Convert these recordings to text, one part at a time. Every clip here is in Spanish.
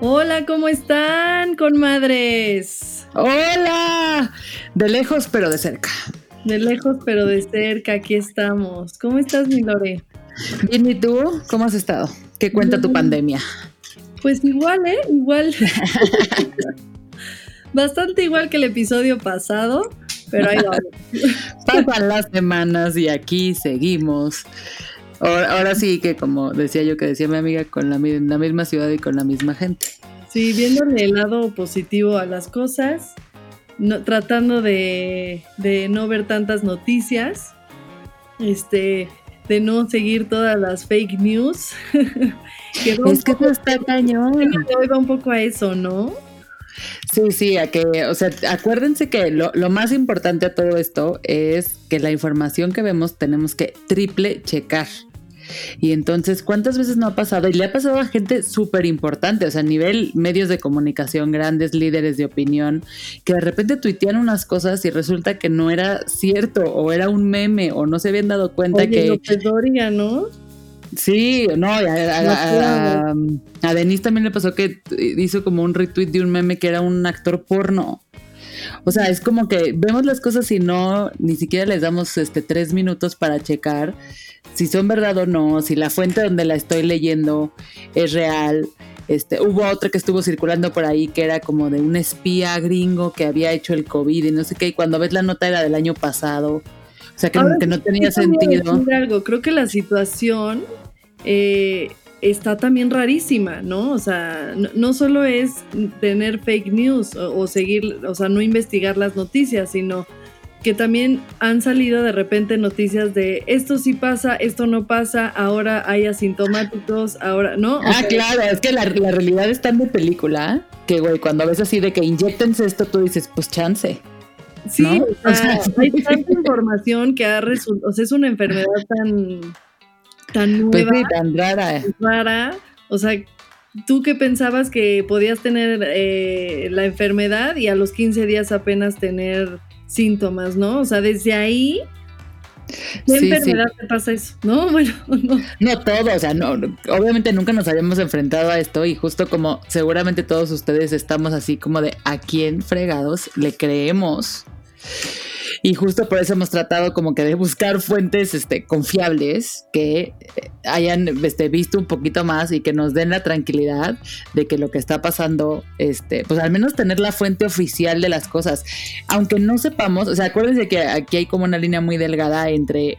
Hola, ¿cómo están, conmadres? Hola, de lejos pero de cerca. De lejos pero de cerca, aquí estamos. ¿Cómo estás, mi Lore? Bien, ¿y tú? ¿Cómo has estado? ¿Qué cuenta tu pandemia? Pues igual, ¿eh? Igual. Bastante igual que el episodio pasado, pero ahí vamos. Pasan las semanas y aquí seguimos. Ahora, sí que como decía yo que decía mi amiga, con la, la misma ciudad y con la misma gente. Sí, viéndole el lado positivo a las cosas, no, tratando de, de no ver tantas noticias, este, de no seguir todas las fake news. es que eso está cañón. va un poco a eso, ¿no? Sí, sí, a que, o sea, acuérdense que lo, lo, más importante a todo esto es que la información que vemos tenemos que triple checar. Y entonces, ¿cuántas veces no ha pasado? Y le ha pasado a gente súper importante, o sea, a nivel medios de comunicación, grandes líderes de opinión, que de repente tuitean unas cosas y resulta que no era cierto, o era un meme, o no se habían dado cuenta Oye, que. López Doria, ¿no? Sí, no, a, a, a, Denise también le pasó que hizo como un retweet de un meme que era un actor porno. O sea, es como que vemos las cosas y no, ni siquiera les damos este tres minutos para checar si son verdad o no, si la fuente donde la estoy leyendo es real. Este, hubo otra que estuvo circulando por ahí que era como de un espía gringo que había hecho el COVID y no sé qué, y cuando ves la nota era del año pasado. O sea, que, que no tenía sentido. Algo. Creo que la situación eh, está también rarísima, ¿no? O sea, no, solo es tener fake news o, seguir, o sea, no investigar las noticias, sino que también han salido de repente noticias de esto sí pasa, esto no pasa, ahora hay asintomáticos, ahora, ¿no? ah, claro, es que la, realidad es tan de película que, güey, cuando ves así de que inyectense esto, tú dices, pues chance. Sí, o sea, hay tanta información que ha resultado, o sea, es una enfermedad tan tan pues nueva, tan rara. rara. O sea, tú que pensabas que podías tener eh, la enfermedad y a los 15 días apenas tener síntomas, ¿no? O sea, desde ahí ¿Qué enfermedad te pasa eso? No, bueno, no. No todo, o sea, no, obviamente nunca nos habíamos enfrentado a esto y justo como seguramente todos ustedes estamos así como de a quién fregados le creemos. Y justo por eso hemos tratado como que de buscar fuentes este, confiables que eh, hayan este, visto un poquito más y que nos den la tranquilidad de que lo que está pasando, este, pues al menos tener la fuente oficial de las cosas. Aunque no sepamos, o sea, acuérdense que aquí hay como una línea muy delgada entre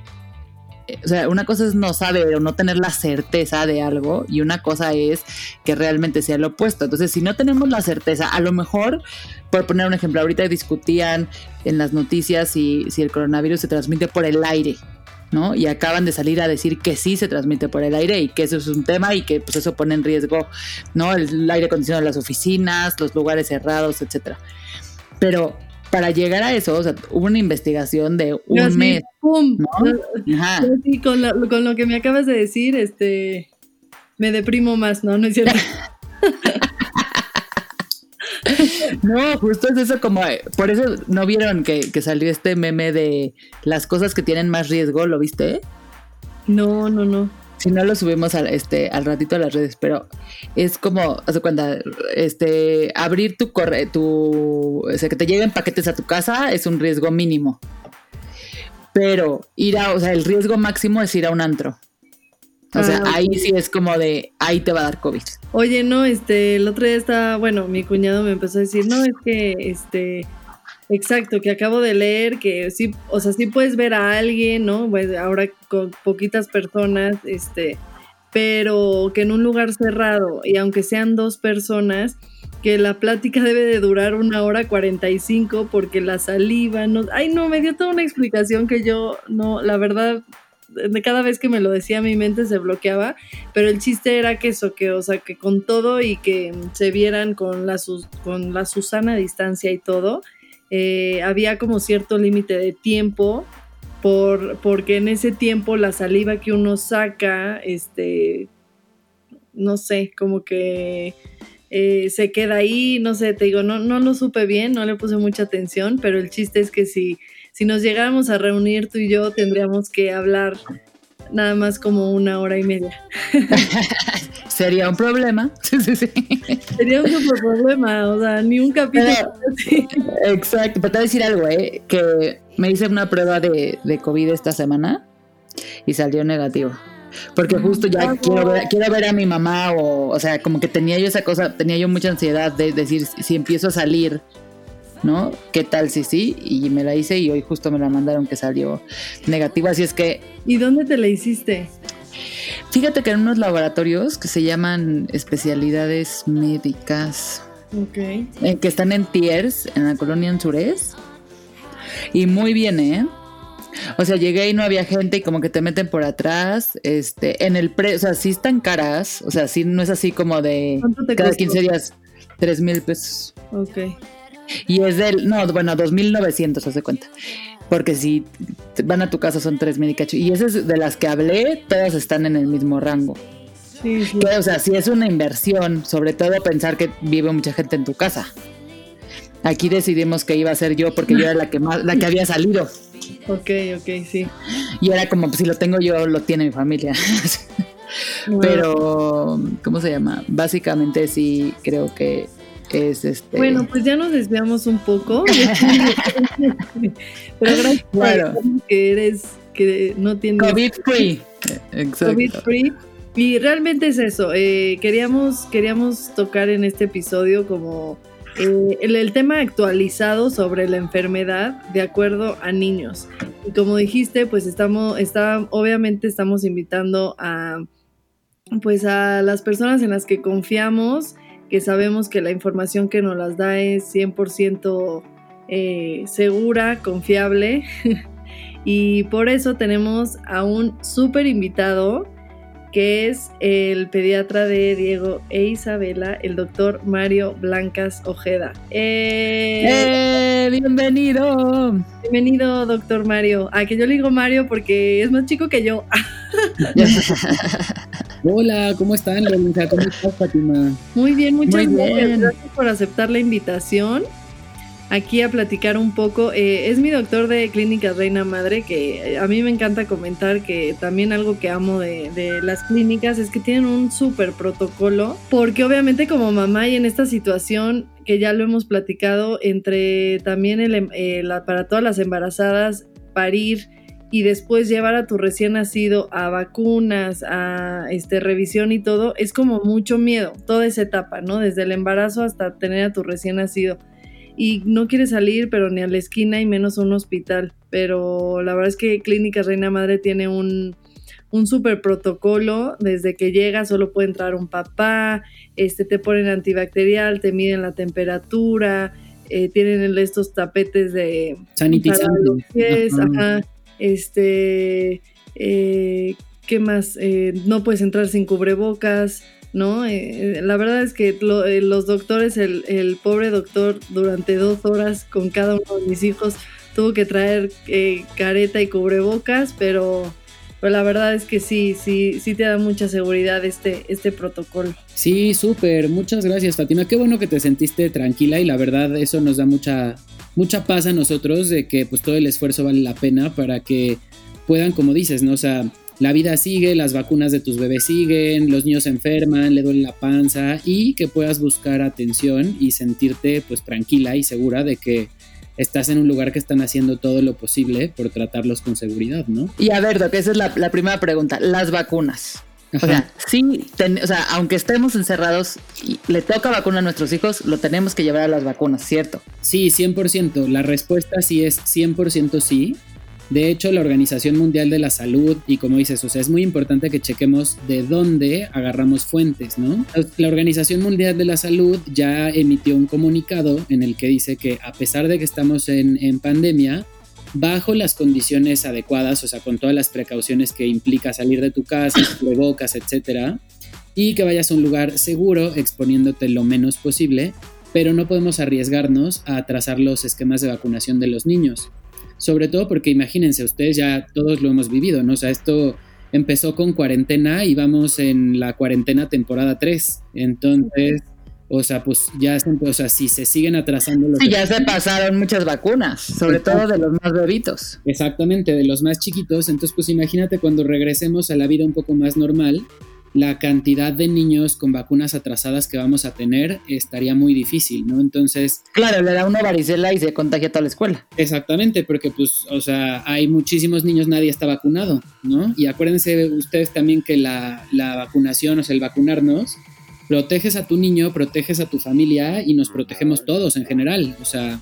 o sea, una cosa es no saber o no tener la certeza de algo y una cosa es que realmente sea lo opuesto. Entonces, si no tenemos la certeza, a lo mejor, por poner un ejemplo, ahorita discutían en las noticias si, si el coronavirus se transmite por el aire. ¿no? Y acaban de salir a decir que sí se transmite por el aire y que eso es un tema y que pues eso pone en riesgo, ¿no? El aire acondicionado de las oficinas, los lugares cerrados, etcétera. Pero para llegar a eso, o sea, hubo una investigación de un mes. ¡Pum! Ajá. Sí, con, lo, con lo que me acabas de decir, este, me deprimo más, ¿no? No es cierto. no, justo es eso como, por eso no vieron que, que, salió este meme de las cosas que tienen más riesgo, ¿lo viste? No, no, no. Si no lo subimos al, este, al ratito a las redes, pero es como, hace cuenta, este, abrir tu correo, tu, o sea, que te lleguen paquetes a tu casa es un riesgo mínimo. Pero ir a, o sea, el riesgo máximo es ir a un antro. O sea, ah, ahí sí es como de, ahí te va a dar COVID. Oye, no, este, el otro día estaba, bueno, mi cuñado me empezó a decir, no, es que, este, Exacto, que acabo de leer que sí, o sea, sí puedes ver a alguien, ¿no? Pues ahora con poquitas personas, este, pero que en un lugar cerrado y aunque sean dos personas, que la plática debe de durar una hora 45 porque la saliva no... Ay, no, me dio toda una explicación que yo no, la verdad, de cada vez que me lo decía mi mente se bloqueaba, pero el chiste era que eso, que, o sea, que con todo y que se vieran con la, con la Susana a distancia y todo, eh, había como cierto límite de tiempo, por, porque en ese tiempo la saliva que uno saca, este, no sé, como que eh, se queda ahí, no sé, te digo, no, no lo supe bien, no le puse mucha atención, pero el chiste es que si, si nos llegáramos a reunir tú y yo, tendríamos que hablar nada más como una hora y media. Sería un problema. Sería un super problema, o sea, ni un capítulo. exacto, pero te voy a decir algo, ¿eh? Que me hice una prueba de, de COVID esta semana y salió negativo. Porque justo ya quiero ver, quiero ver a mi mamá o, o sea, como que tenía yo esa cosa, tenía yo mucha ansiedad de decir, si empiezo a salir ¿no? ¿Qué tal si sí? Y me la hice y hoy justo me la mandaron que salió negativa, así es que... ¿Y dónde te la hiciste? Fíjate que en unos laboratorios que se llaman especialidades médicas. Ok. Eh, que están en Tiers, en la colonia Anzures. Y muy bien, ¿eh? O sea, llegué y no había gente y como que te meten por atrás, este, en el pre, o sea, sí están caras, o sea, sí no es así como de cada 15 días, 3 mil pesos. Ok. Y es del, no, bueno, 2.900, hace cuenta. Porque si van a tu casa son 3.000 y cacho. Y esas de las que hablé, todas están en el mismo rango. Sí, sí. o sea, si es una inversión, sobre todo pensar que vive mucha gente en tu casa. Aquí decidimos que iba a ser yo porque yo era la que más, la que había salido. Ok, ok, sí. Y era como, pues, si lo tengo yo, lo tiene mi familia. Pero, ¿cómo se llama? Básicamente sí creo que este, bueno, pues ya nos desviamos un poco. Pero gracias claro. que eres, que no tienes... COVID free. Exacto. COVID free. Y realmente es eso. Eh, queríamos, queríamos tocar en este episodio como eh, el, tema actualizado sobre la enfermedad de acuerdo a niños. Y como dijiste, pues estamos, está, obviamente estamos invitando a pues a las personas en las que confiamos que sabemos que la información que nos las da es 100% eh, segura, confiable. y por eso tenemos a un súper invitado que es el pediatra de Diego e Isabela, el doctor Mario Blancas Ojeda. ¡Eh! ¡Eh! ¡Bienvenido! Bienvenido, doctor Mario. A que yo le digo Mario porque es más chico que yo. Hola, ¿cómo están, ¿Cómo estás, Fátima? Muy bien, muchas gracias. Gracias por aceptar la invitación aquí a platicar un poco. Eh, es mi doctor de Clínicas Reina Madre, que a mí me encanta comentar que también algo que amo de, las clínicas es que tienen un súper protocolo, porque obviamente como mamá y en esta situación que ya lo hemos platicado, entre también el, em, eh, para todas las embarazadas, parir y después llevar a tu recién nacido a vacunas, a este, revisión y todo, es como mucho miedo, toda esa etapa, ¿no? Desde el embarazo hasta tener a tu recién nacido. Y no quieres salir, pero ni a la esquina y menos a un hospital. Pero la verdad es que Clínica Reina Madre tiene un, un super protocolo. Desde que llega solo puede entrar un papá, este, te ponen antibacterial, te miden la temperatura, eh, tienen estos tapetes de sanitizantes. Ajá este, eh, ¿qué más? Eh, no puedes entrar sin cubrebocas, ¿no? Eh, la verdad es que los doctores, el, pobre doctor durante dos horas con cada uno de mis hijos tuvo que traer careta y cubrebocas, pero pues la verdad es que sí, sí, sí te da mucha seguridad este, este protocolo. Sí, súper, muchas gracias Fatima, qué bueno que te sentiste tranquila y la verdad eso nos da mucha, mucha paz a nosotros de que pues todo el esfuerzo vale la pena para que puedan, como dices, ¿no? O sea, la vida sigue, las vacunas de tus bebés siguen, los niños se enferman, le duele la panza y que puedas buscar atención y sentirte pues tranquila y segura de que estás en un lugar que están haciendo todo lo posible por tratarlos con seguridad, ¿no? Y a ver, Doc, esa es la, primera pregunta, las vacunas. O sea, sí, o sea, aunque estemos encerrados y le toca vacuna a nuestros hijos, lo tenemos que llevar a las vacunas, ¿cierto? Sí, 100%. La respuesta sí es 100% sí. De hecho, la Organización Mundial de la Salud, y como dices, o sea, es muy importante que chequemos de dónde agarramos fuentes, ¿no? La Organización Mundial de la Salud ya emitió un comunicado en el que dice que a pesar de que estamos en, en pandemia, bajo las condiciones adecuadas, o sea, con todas las precauciones que implica salir de tu casa, bocas, etcétera, y que vayas a un lugar seguro exponiéndote lo menos posible, pero no podemos arriesgarnos a atrasar los esquemas de vacunación de los niños. Sobre todo porque imagínense, ustedes ya todos lo hemos vivido, ¿no? O sea, esto empezó con cuarentena y vamos en la cuarentena temporada 3. Entonces, o sea, pues ya, o sea, si se siguen atrasando los... Sí, ya se pasaron muchas vacunas, sobre todo de los más bebitos. Exactamente, de los más chiquitos. Entonces, pues imagínate cuando regresemos a la vida un poco más normal, la cantidad de niños con vacunas atrasadas que vamos a tener estaría muy difícil, ¿no? Entonces... Claro, le da una varicela y se contagia toda la escuela. Exactamente, porque pues, o sea, hay muchísimos niños, nadie está vacunado, ¿no? Y acuérdense ustedes también que la, la vacunación, o sea, el vacunarnos, proteges a tu niño, proteges a tu familia y nos protegemos todos en general. O sea,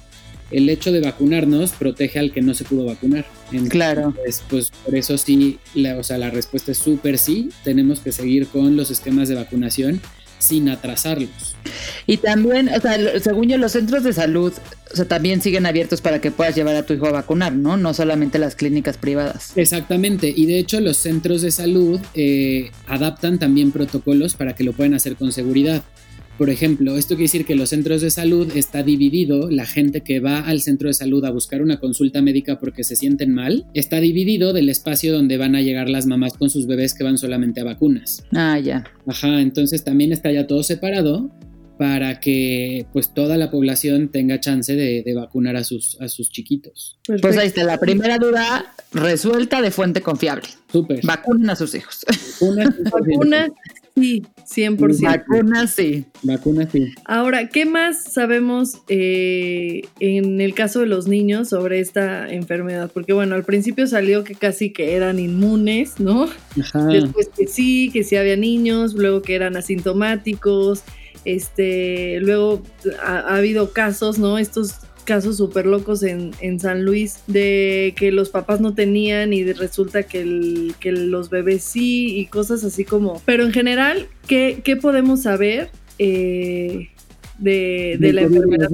el hecho de vacunarnos protege al que no se pudo vacunar. claro. Pues por eso sí, la, o sea, la respuesta es súper sí. Tenemos que seguir con los esquemas de vacunación sin atrasarlos. Y también, o sea, según yo, los centros de salud, o sea, también siguen abiertos para que puedas llevar a tu hijo a vacunar, ¿no? No solamente las clínicas privadas. Exactamente, y de hecho los centros de salud eh, adaptan también protocolos para que lo puedan hacer con seguridad. Por ejemplo, esto quiere decir que los centros de salud está dividido, la gente que va al centro de salud a buscar una consulta médica porque se sienten mal, está dividido del espacio donde van a llegar las mamás con sus bebés que van solamente a vacunas. Ah, ya. Ajá, entonces también está ya todo separado para que pues toda la población tenga chance de, vacunar a sus, a sus chiquitos. Pues ahí está, la primera duda resuelta de fuente confiable. Súper. Vacunen a sus hijos. Vacunen Sí, 100%. Vacunas sí. Vacunas sí. Ahora, ¿qué más sabemos eh, en el caso de los niños sobre esta enfermedad? Porque bueno, al principio salió que casi que eran inmunes, ¿no? Ajá. Después que sí, que sí había niños, luego que eran asintomáticos. Este, luego ha, ha habido casos, ¿no? Estos casos súper locos en, San Luis de que los papás no tenían y resulta que, el, que los bebés sí y cosas así como... Pero en general, ¿qué, podemos saber? Eh, de, la enfermedad.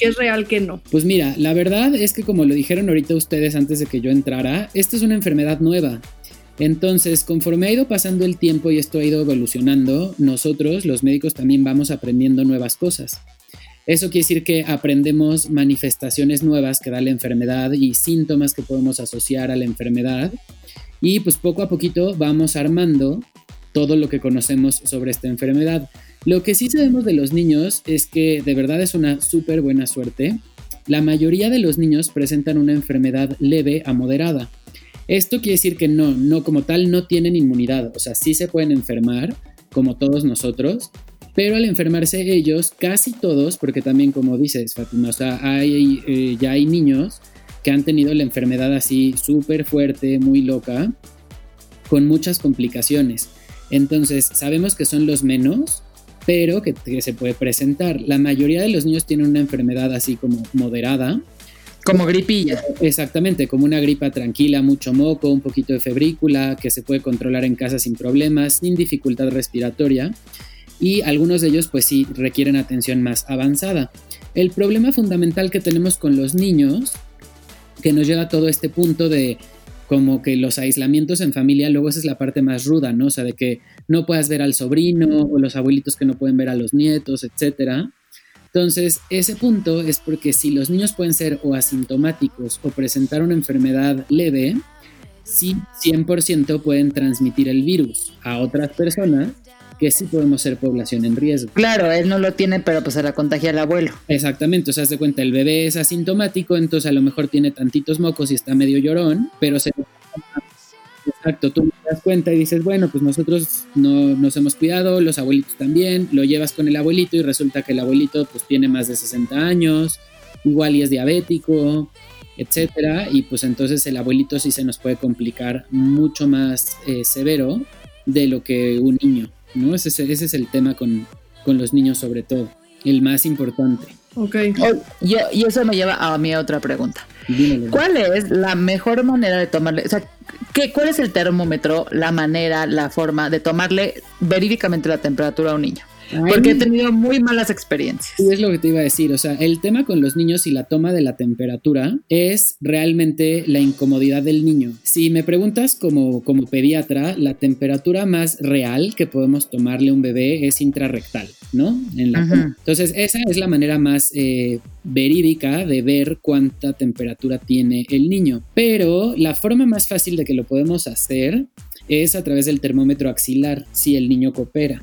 ¿Qué es real, que no? Pues mira, la verdad es que como lo dijeron ahorita ustedes antes de que yo entrara, esta es una enfermedad nueva. Entonces, conforme ha ido pasando el tiempo y esto ha ido evolucionando, nosotros, los médicos, también vamos aprendiendo nuevas cosas. Eso quiere decir que aprendemos manifestaciones nuevas que da la enfermedad y síntomas que podemos asociar a la enfermedad. Y pues poco a poquito vamos armando todo lo que conocemos sobre esta enfermedad. Lo que sí sabemos de los niños es que de verdad es una súper buena suerte. La mayoría de los niños presentan una enfermedad leve a moderada. Esto quiere decir que no, no como tal no tienen inmunidad, o sea, sí se pueden enfermar como todos nosotros, pero al enfermarse ellos, casi todos, porque también como dices, Fatima, o sea, hay, eh, ya hay niños que han tenido la enfermedad así súper fuerte, muy loca, con muchas complicaciones. Entonces, sabemos que son los menos, pero que, que, se puede presentar. La mayoría de los niños tienen una enfermedad así como moderada. Como gripilla. Exactamente, como una gripa tranquila, mucho moco, un poquito de febrícula, que se puede controlar en casa sin problemas, sin dificultad respiratoria y algunos de ellos pues sí requieren atención más avanzada. El problema fundamental que tenemos con los niños, que nos lleva a todo este punto de como que los aislamientos en familia, luego esa es la parte más ruda, ¿no? O sea, de que no puedas ver al sobrino o los abuelitos que no pueden ver a los nietos, etcétera. Entonces, ese punto es porque si los niños pueden ser o asintomáticos o presentar una enfermedad leve, sí 100% pueden transmitir el virus a otras personas que sí podemos ser población en riesgo. Claro, él no lo tiene, pero pues se la contagia al abuelo. Exactamente, o sea, se cuenta, el bebé es asintomático, entonces a lo mejor tiene tantitos mocos y está medio llorón, pero se... Exacto, tú te das cuenta y dices, bueno, pues nosotros no nos hemos cuidado, los abuelitos también, lo llevas con el abuelito y resulta que el abuelito pues tiene más de 60 años, igual y es diabético, etcétera, y pues entonces el abuelito sí se nos puede complicar mucho más eh, severo de lo que un niño, ¿no? Ese, es- ese es el tema con, con los niños sobre todo, el más importante. Ok. Oh, y, y eso me lleva a mi otra pregunta. Dímelo. ¿Cuál es la mejor manera de tomarle? O sea, ¿qué, ¿cuál es el termómetro, la manera, la forma de tomarle verídicamente la temperatura a un niño? Porque he tenido muy malas experiencias. Sí, es lo que te iba a decir. O sea, el tema con los niños y la toma de la temperatura es realmente la incomodidad del niño. Si me preguntas como, como pediatra, la temperatura más real que podemos tomarle a un bebé es intrarrectal, ¿no? En la. Entonces, esa es la manera más eh, verídica de ver cuánta temperatura tiene el niño. Pero la forma más fácil de que lo podemos hacer es a través del termómetro axilar, si el niño coopera.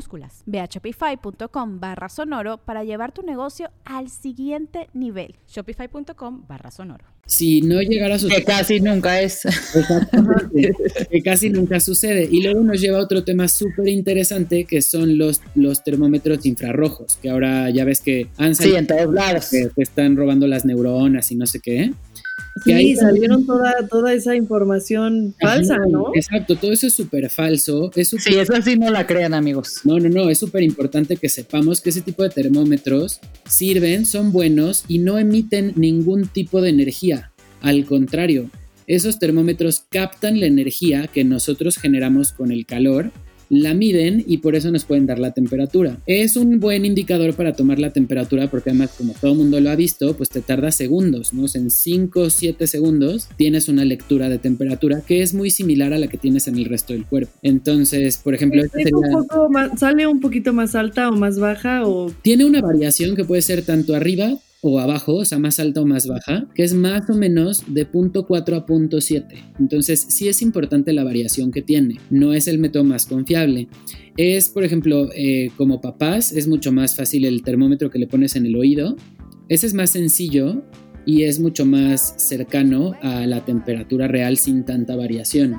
minúsculas. Ve a shopify.com barra sonoro para llevar tu negocio al siguiente nivel. Shopify.com barra sonoro. Si no llegara a Que suceder, casi nunca es. Exactamente, que casi nunca sucede. Y luego nos lleva a otro tema súper interesante que son los, los termómetros infrarrojos, que ahora ya ves que han Sí, salido en todos lados. que te están robando las neuronas y no sé qué. Sí, ahí salieron toda, toda esa información falsa, Ajá, ¿no? Exacto, todo eso es súper falso. Es súper Sí, eso sí no la crean, amigos. No, no, no, es súper importante que sepamos que ese tipo de termómetros sirven, son buenos y no emiten ningún tipo de energía. Al contrario, esos termómetros captan la energía que nosotros generamos con el calor, la miden y por eso nos pueden dar la temperatura. Es un buen indicador para tomar la temperatura porque además como todo el mundo lo ha visto, pues te tarda segundos, ¿no? O sea, en 5 o 7 segundos tienes una lectura de temperatura que es muy similar a la que tienes en el resto del cuerpo. Entonces, por ejemplo, esta sería... un poco más- ¿Sale un poquito más alta o más baja? O Tiene una variación que puede ser tanto arriba o abajo, o sea, más alta o más baja, que es más o menos de punto 4 a punto 7. Entonces, sí es importante la variación que tiene. No es el método más confiable. Es, por ejemplo, eh, como papás, es mucho más fácil el termómetro que le pones en el oído. Ese es más sencillo y es mucho más cercano a la temperatura real sin tanta variación.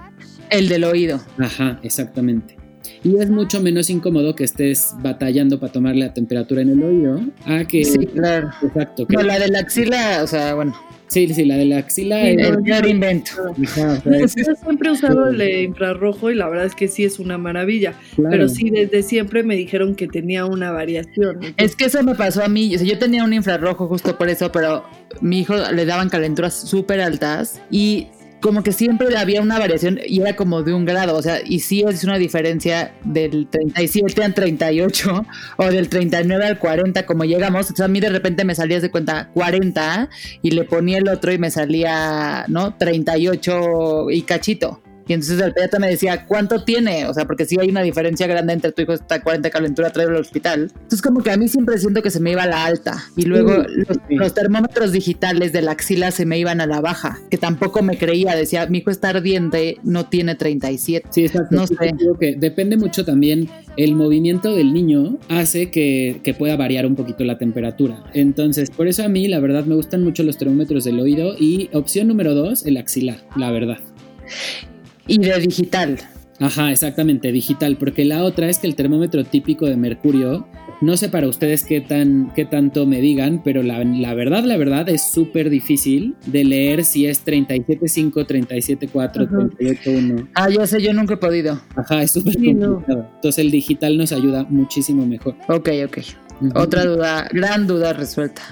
El del oído. Ajá, exactamente. Y es mucho menos incómodo que estés batallando para tomar la temperatura en el oído a que... Sí, claro. Exacto. que- No, la de la axila, o sea, bueno, Sí, sí, la de la axila. Sí, el peor invento. Ajá, o sea, Yo siempre he usado el de infrarrojo y la verdad es que sí es una maravilla. claro. Pero sí, desde siempre me dijeron que tenía una variación. Es que eso me pasó a mí. O sea, yo tenía un infrarrojo justo por eso, pero mi hijo le daban calenturas súper altas y como que siempre había una variación y era como de un grado. O sea, y sí es una diferencia del 37 al 38 o del 39 al 40, como llegamos. O sea, a mí de repente me salía de cuenta 40 y le ponía el otro y me salía, ¿no? 38 y cachito. Y entonces el pediatra me decía, ¿cuánto tiene? O sea, porque sí hay una diferencia grande entre tu hijo está 40 de calentura, trae al hospital. Entonces como que a mí siempre siento que se me iba a la alta. Y luego Sí, los, sí. los termómetros digitales de la axila se me iban a la baja, que tampoco me creía. Decía, mi hijo está ardiente, no tiene 37. Sí, exacto. No Sí, sé. digo que depende mucho también el movimiento del niño hace que, que pueda variar un poquito la temperatura. Entonces, por eso a mí la verdad me gustan mucho los termómetros del oído y opción número dos, el axilar, la verdad. Y de digital. Ajá, exactamente, digital, porque la otra es que el termómetro típico de mercurio, no sé para ustedes qué, tan, qué tanto me digan, pero la, la verdad, la verdad es súper difícil de leer si es 37.5, 37.4, Ajá. 38.1. Ah, ya sé, yo nunca he podido. Ajá, es súper Sí, no. complicado. Entonces el digital nos ayuda muchísimo mejor. Ok, ok. Otra duda, gran duda resuelta.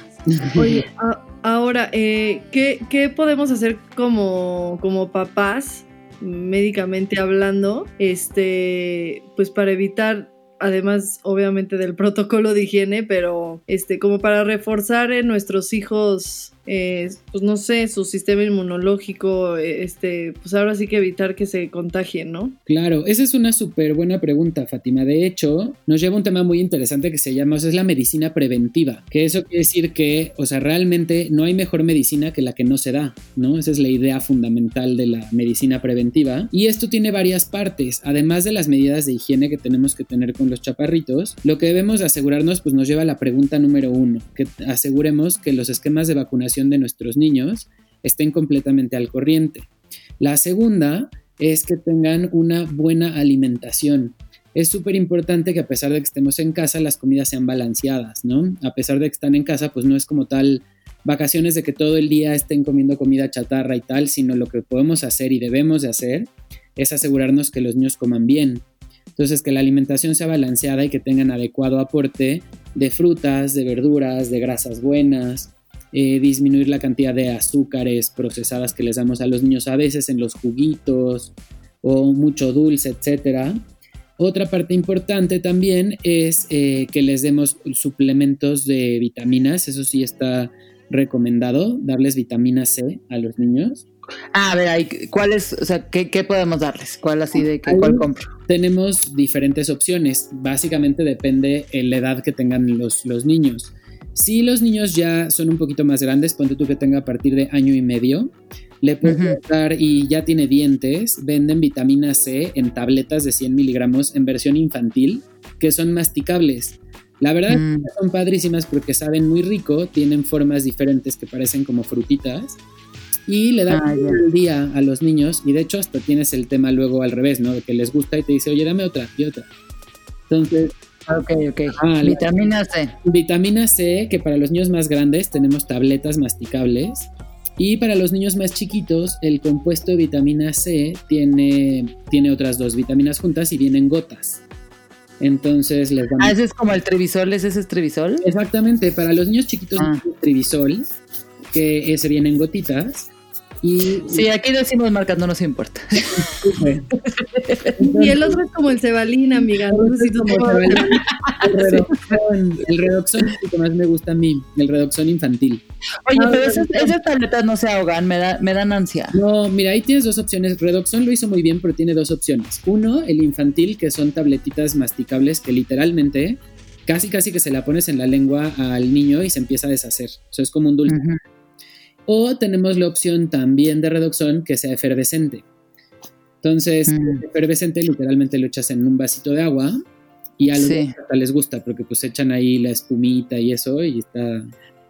Oye, a- ahora, eh, ¿qué, qué podemos hacer como, como papás, médicamente hablando, este, pues para evitar, además, obviamente, del protocolo de higiene, pero este, como para reforzar en nuestros hijos eh, pues no sé, su sistema inmunológico, este, pues ahora sí que evitar que se contagien, ¿no? Claro, esa es una súper buena pregunta, Fátima. De hecho, nos lleva un tema muy interesante que se llama, es la medicina preventiva, que eso quiere decir que, o sea, realmente no hay mejor medicina que la que no se da, ¿no? Esa es la idea fundamental de la medicina preventiva. Y esto tiene varias partes, además de las medidas de higiene que tenemos que tener con los chaparritos, lo que debemos asegurarnos, pues nos lleva a la pregunta número uno, que aseguremos que los esquemas de vacunación de nuestros niños estén completamente al corriente. La segunda es que tengan una buena alimentación. Es súper importante que a pesar de que estemos en casa, las comidas sean balanceadas, ¿no? A pesar de que están en casa, pues no es como tal vacaciones de que todo el día estén comiendo comida chatarra y tal, sino lo que podemos hacer y debemos de hacer es asegurarnos que los niños coman bien. Entonces, que la alimentación sea balanceada y que tengan adecuado aporte de frutas, de verduras, de grasas buenas, eh, disminuir la cantidad de azúcares procesadas que les damos a los niños a veces en los juguitos o mucho dulce, etcétera. Otra parte importante también es eh, que les demos suplementos de vitaminas, eso sí está recomendado, darles vitamina C a los niños. Ah, a ver, ¿cuál es, o sea, ¿qué, podemos darles? ¿Cuál así de qué, cuál compro? Tenemos diferentes opciones, básicamente depende de la edad que tengan los, los niños. Si los niños ya son un poquito más grandes, ponte tú que tenga a partir de año y medio, le puedes dar y ya tiene dientes, venden vitamina C en tabletas de 100 miligramos en versión infantil que son masticables. La verdad mm. son padrísimas porque saben muy rico, tienen formas diferentes que parecen como frutitas y le dan ah, el día a los niños y de hecho hasta tienes el tema luego al revés, ¿no? De que les gusta y te dice, oye, dame otra y otra. Entonces, Ok, ok. Ah, vitamina C. Vitamina C, que para los niños más grandes tenemos tabletas masticables. Y para los niños más chiquitos, el compuesto de vitamina C tiene, tiene otras dos vitaminas juntas y vienen gotas. Entonces les damos. Ah, ese es como el Trevisol, ¿es ese Trevisol? Exactamente, para los niños chiquitos ah. el Trevisol, que ese viene en gotitas. Y, sí, aquí decimos marcas, no nos importa. y el otro es como el cebalín, amiga. No sé si tú el redoxón, el redoxón es el que más me gusta a mí, el redoxón infantil. Oye, ah, pero esas, tabletas no se ahogan, me, da, me dan ansia. No, mira, ahí tienes dos opciones. Redoxón lo hizo muy bien, pero tiene dos opciones. Uno, el infantil, que son tabletitas masticables que literalmente casi casi que se la pones en la lengua al niño y se empieza a deshacer. O sea, es como un dulce. O tenemos la opción también de redoxón que sea efervescente. Entonces, mm. efervescente literalmente lo echas en un vasito de agua y a los les gusta porque pues echan ahí la espumita y eso y está,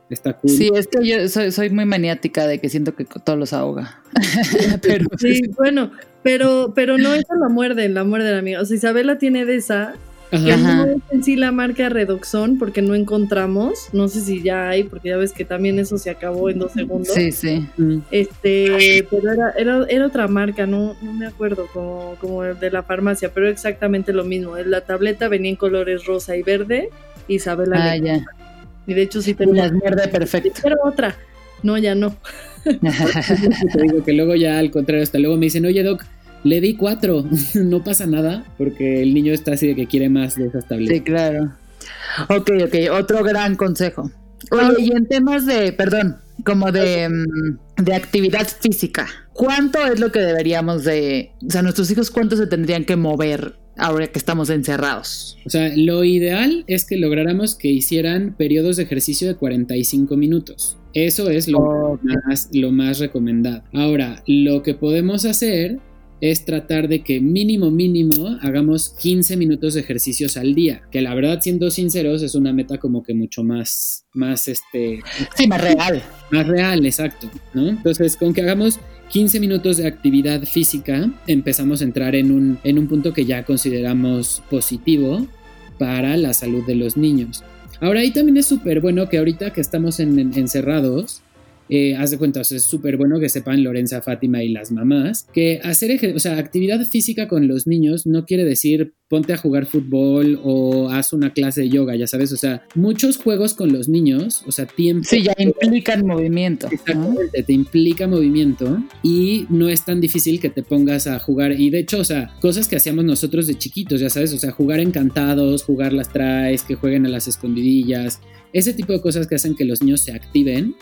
está cool. Sí, es que yo soy, muy maniática de que siento que todos los ahoga. pero, sí, bueno, pero, pero no, esa la muerde, la muerde la amiga. O sea, Isabela tiene de esa que no es en sí la marca Redoxón porque no encontramos, no sé si ya hay, porque ya ves que también eso se acabó en dos segundos. Sí, sí. Este, pero era, era, era otra marca, no, no me acuerdo como, como de la farmacia, pero exactamente lo mismo. La tableta venía en colores rosa y verde, Isabela. Ah, ya. Y de hecho sí tenía. verde perfecto. Pero otra. No, ya no. Te digo que luego ya al contrario, hasta luego me dicen, oye Doc, le di cuatro, no pasa nada, porque el niño está así de que quiere más de esas tabletas. Sí, claro. Ok, ok, otro gran consejo. Oye, y en temas de, perdón, como de, mm, de actividad física, ¿cuánto es lo que deberíamos de, o sea, nuestros hijos cuánto se tendrían que mover ahora que estamos encerrados? O sea, lo ideal es que lográramos que hicieran periodos de ejercicio de 45 minutos. Eso es lo, más, lo más recomendado. Ahora, lo que podemos hacer es tratar de que mínimo, mínimo hagamos 15 minutos de ejercicios al día, que la verdad, siendo sinceros, es una meta como que mucho más, más, este... Sí, más real. Más real, exacto, ¿no? Entonces, con que hagamos 15 minutos de actividad física, empezamos a entrar en un, en un punto que ya consideramos positivo para la salud de los niños. Ahora, ahí también es súper bueno que ahorita que estamos en, encerrados, eh, haz de cuenta, es súper bueno que sepan Lorenza, Fátima y las mamás que hacer o sea, actividad física con los niños no quiere decir ponte a jugar fútbol o haz una clase de yoga, ya sabes, o sea, muchos juegos con los niños, o sea, tiempo. Sí, ya implican movimiento. Exactamente, te implica movimiento y no es tan difícil que te pongas a jugar. Y de hecho, o sea, cosas que hacíamos nosotros de chiquitos, ya sabes, o sea, jugar encantados, jugar las traes, que jueguen a las escondidillas, ese tipo de cosas que hacen que los niños se activen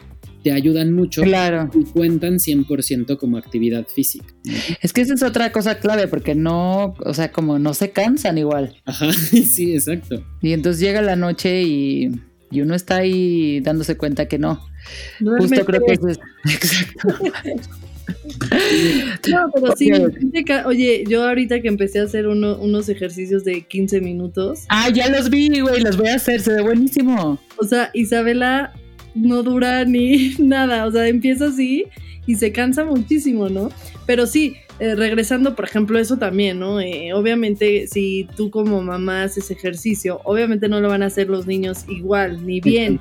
te ayudan mucho Claro. y cuentan 100% como actividad física. Es que esa es otra cosa clave, porque no, o sea, como no se cansan igual. Ajá, sí, exacto. Y entonces llega la noche y, y uno está ahí dándose cuenta que no. Justo creo que eso es. Exacto. No, pero sí, oye, yo ahorita que empecé a hacer uno- unos ejercicios de 15 minutos, Ah, ya los vi, güey, los voy a hacer, se ve buenísimo. o sea, Isabela no dura ni nada, o sea, empieza así y se cansa muchísimo, ¿no? Pero sí, eh, regresando, por ejemplo, eso también, ¿no? Eh, obviamente, si tú como mamá haces ejercicio, obviamente no lo van a hacer los niños igual, ni bien.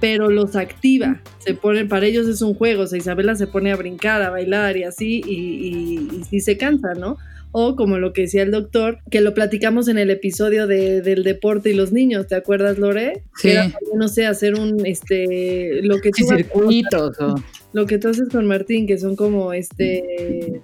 Pero los activa, se ponen, para ellos es un juego, o sea, Isabela se pone a brincar, a bailar y así, y, y, y sí se cansa, ¿no? O como lo que decía el doctor, que lo platicamos en el episodio de, del deporte y los niños, ¿te acuerdas, Lore? Sí. Que era, no sé, hacer un, este, lo que Sí, tú haces- circuitos. o- lo que tú haces con Martín, que son como, este,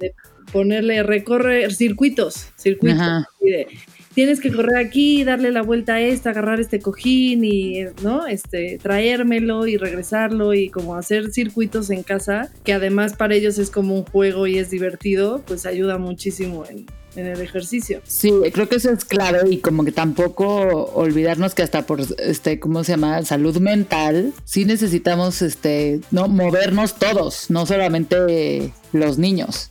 de ponerle, recorrer circuitos, circuitos, Ajá. y de, tienes que correr aquí, darle la vuelta a esta, agarrar este cojín y, ¿no? Este, traérmelo y regresarlo y como hacer circuitos en casa, que además para ellos es como un juego y es divertido, pues ayuda muchísimo en, en el ejercicio. Sí, creo que eso es clave y como que tampoco olvidarnos que hasta por este, ¿cómo se llama? Salud mental, sí necesitamos este, no movernos todos, no solamente los niños.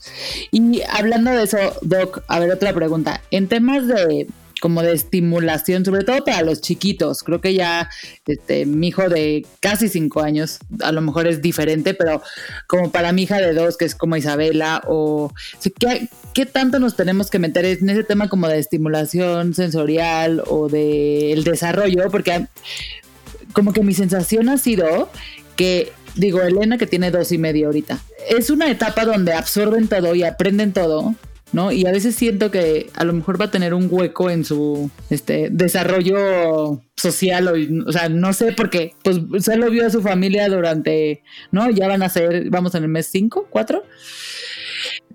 Y hablando de eso, Doc, a ver otra pregunta. En temas de como de estimulación, sobre todo para los chiquitos. Creo que ya este, mi hijo de casi cinco años a lo mejor es diferente, pero como para mi hija de dos, que es como Isabela, o ¿qué, qué tanto nos tenemos que meter en ese tema como de estimulación sensorial o del el desarrollo? Porque como que mi sensación ha sido que, digo, Elena que tiene dos y medio ahorita, es una etapa donde absorben todo y aprenden todo, ¿no? Y a veces siento que a lo mejor va a tener un hueco en su este desarrollo social o, o sea, no sé porque pues solo vio a su familia durante, ¿no? Ya van a ser, vamos en el mes 5, 4.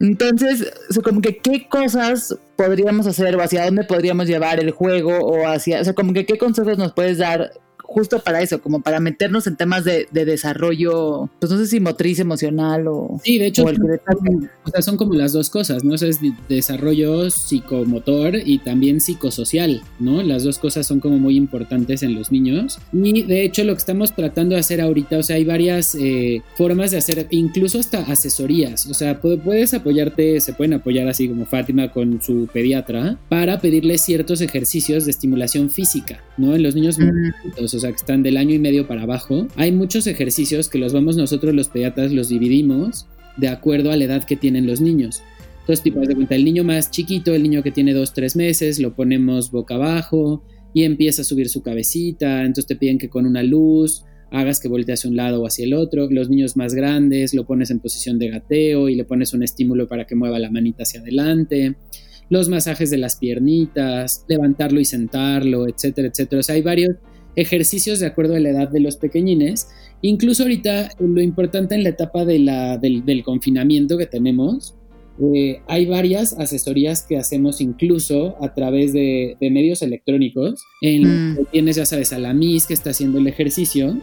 Entonces, como que qué cosas podríamos hacer o hacia dónde podríamos llevar el juego o hacia, o sea, como que qué consejos nos puedes dar justo para eso, como para meternos en temas de, de desarrollo, pues no sé si motriz, emocional o... Sí, de hecho, o el que o sea, son como las dos cosas, ¿no? O sea, es de- desarrollo psicomotor y también psicosocial, ¿no? Las dos cosas son como muy importantes en los niños. Y de hecho, lo que estamos tratando de hacer ahorita, o sea, hay varias eh, formas de hacer, incluso hasta asesorías. O sea, pu- puedes apoyarte, se pueden apoyar así como Fátima con su pediatra para pedirle ciertos ejercicios de estimulación física, ¿no? En los niños muy Mm. chiquitos, o sea, que están del año y medio para abajo. Hay muchos ejercicios que los vamos nosotros los pediatras, los dividimos de acuerdo a la edad que tienen los niños. Entonces, tipo, de cuenta, el niño más chiquito, el niño que tiene dos, tres meses, lo ponemos boca abajo y empieza a subir su cabecita. Entonces te piden que con una luz hagas que voltee hacia un lado o hacia el otro. Los niños más grandes lo pones en posición de gateo y le pones un estímulo para que mueva la manita hacia adelante. Los masajes de las piernitas, levantarlo y sentarlo, etcétera, etcétera. O sea, hay varios ejercicios de acuerdo a la edad de los pequeñines. Incluso ahorita lo importante en la etapa de la, del, del confinamiento que tenemos, eh, hay varias asesorías que hacemos incluso a través de, de medios electrónicos. En Mm. que tienes, ya sabes, a la Miss que está haciendo el ejercicio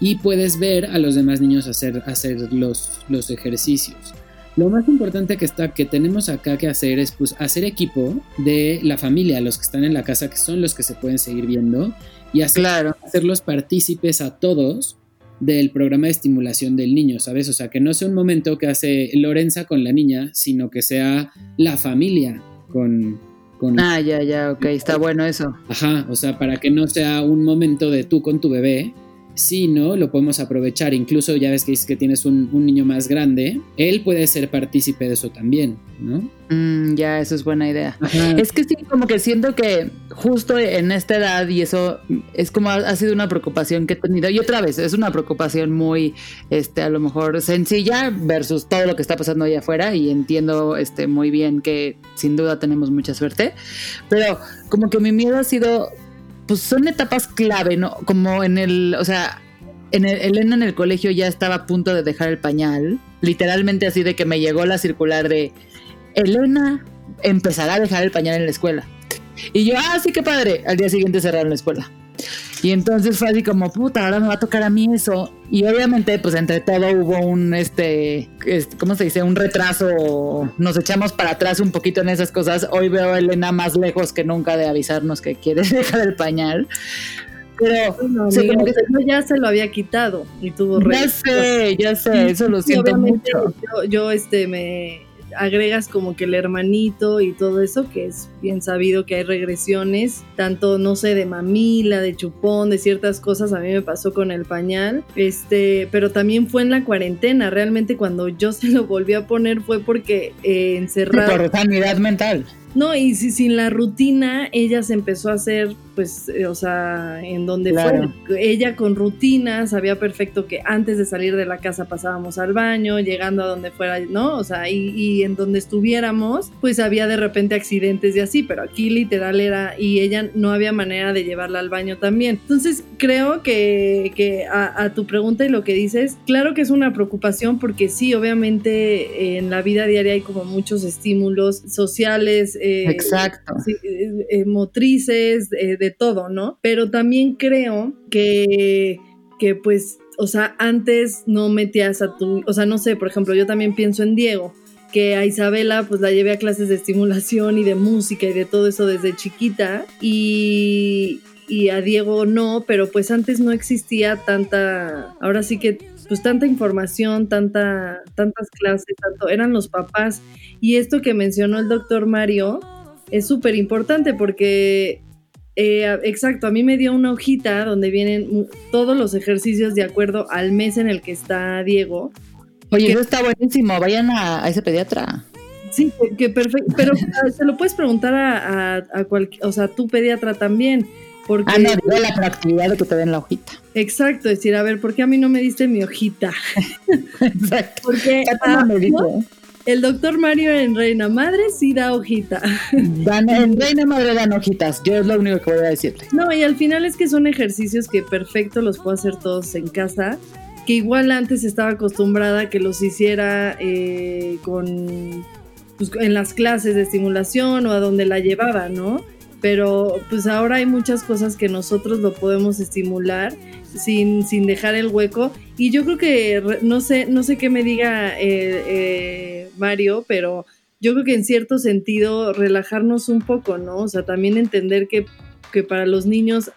y puedes ver a los demás niños hacer, hacer los, los ejercicios. Lo más importante que, está, que tenemos acá que hacer es pues, hacer equipo de la familia, los que están en la casa, que son los que se pueden seguir viendo, y hacer, Claro. hacerlos partícipes a todos del programa de estimulación del niño, ¿sabes? O sea, que no sea un momento que hace Lorenza con la niña, sino que sea la familia con... con Ah, ya, ya, ok, está bueno eso. Ajá, o sea, para que no sea un momento de tú con tu bebé, sino lo podemos aprovechar. Incluso ya ves que dices que tienes un, un niño más grande, él puede ser partícipe de eso también, ¿no? Mm, ya, eso es buena idea. Ajá. Es que sí, como que siento que justo en esta edad, y eso es como ha, ha sido una preocupación que he tenido, y otra vez, es una preocupación muy, este, a lo mejor sencilla versus todo lo que está pasando allá afuera, y entiendo este, muy bien que sin duda tenemos mucha suerte, pero como que mi miedo ha sido, pues son etapas clave, ¿no? Como en el, o sea, en el, Elena en el colegio ya estaba a punto de dejar el pañal, literalmente así de que me llegó la circular de Elena empezará a dejar el pañal en la escuela. Y yo, ah, sí, qué padre. Al día siguiente cerraron la escuela. Y entonces fue así como, puta, ahora me va a tocar a mí eso. Y obviamente, pues entre todo hubo un, este, ¿cómo se dice? Un retraso. Nos echamos para atrás un poquito en esas cosas. Hoy veo a Elena más lejos que nunca de avisarnos que quiere dejar el pañal. Pero ya se lo había quitado y tuvo Ya sé, ya sé, eso lo siento mucho. yo, este me agregas como que el hermanito y todo eso, que es bien sabido que hay regresiones, tanto, no sé, de mamila, de chupón, de ciertas cosas, a mí me pasó con el pañal, este, pero también fue en la cuarentena, realmente cuando yo se lo volví a poner fue porque eh, encerrado... por sanidad mental. No, y si, sin la rutina, ella se empezó a hacer pues, eh, o sea, en donde fue ella con rutinas, sabía perfecto que antes de salir de la casa pasábamos al baño, llegando a donde fuera, ¿no? O sea, y, y en donde estuviéramos, pues había de repente accidentes y así, pero aquí literal era, y ella no había manera de llevarla al baño también. Entonces, creo que, que a, tu pregunta y lo que dices, claro que es una preocupación porque sí, obviamente en la vida diaria hay como muchos estímulos sociales, eh, Exacto. Eh, motrices, de todo, ¿no? Pero también creo que, que pues, o sea, antes no metías a tu, o sea, no sé, por ejemplo, yo también pienso en Diego, que a Isabela pues la llevé a clases de estimulación y de música y de todo eso desde chiquita y, y a Diego no, pero pues antes no existía tanta, ahora sí que pues tanta información, tanta, tantas clases, tanto, eran los papás. Y esto que mencionó el doctor Mario es súper importante porque eh, exacto, a mí me dio una hojita donde vienen todos los ejercicios de acuerdo al mes en el que está Diego. Oye, eso está buenísimo, vayan a, ese pediatra. Sí, que perfecto, pero se lo puedes preguntar a, a, cualquier, o sea, tu pediatra también. Porque, ah, no, digo la proactividad de que te den la hojita. Exacto, decir, a ver, ¿por qué a mí no me diste mi hojita? exacto. Porque ah, me el doctor Mario en Reina Madre sí da hojita. en Reina Madre dan hojitas, yo es lo único que voy a decirle. No, y al final es que son ejercicios que perfecto los puedo hacer todos en casa, que igual antes estaba acostumbrada a que los hiciera eh, con pues, en las clases de estimulación o a donde la llevaba, ¿no? Pero pues ahora hay muchas cosas que nosotros lo podemos estimular sin, sin dejar el hueco. Y yo creo que, no sé, no sé qué me diga eh, eh, Mario, pero yo creo que en cierto sentido relajarnos un poco, ¿no? O sea, también entender que, que para los niños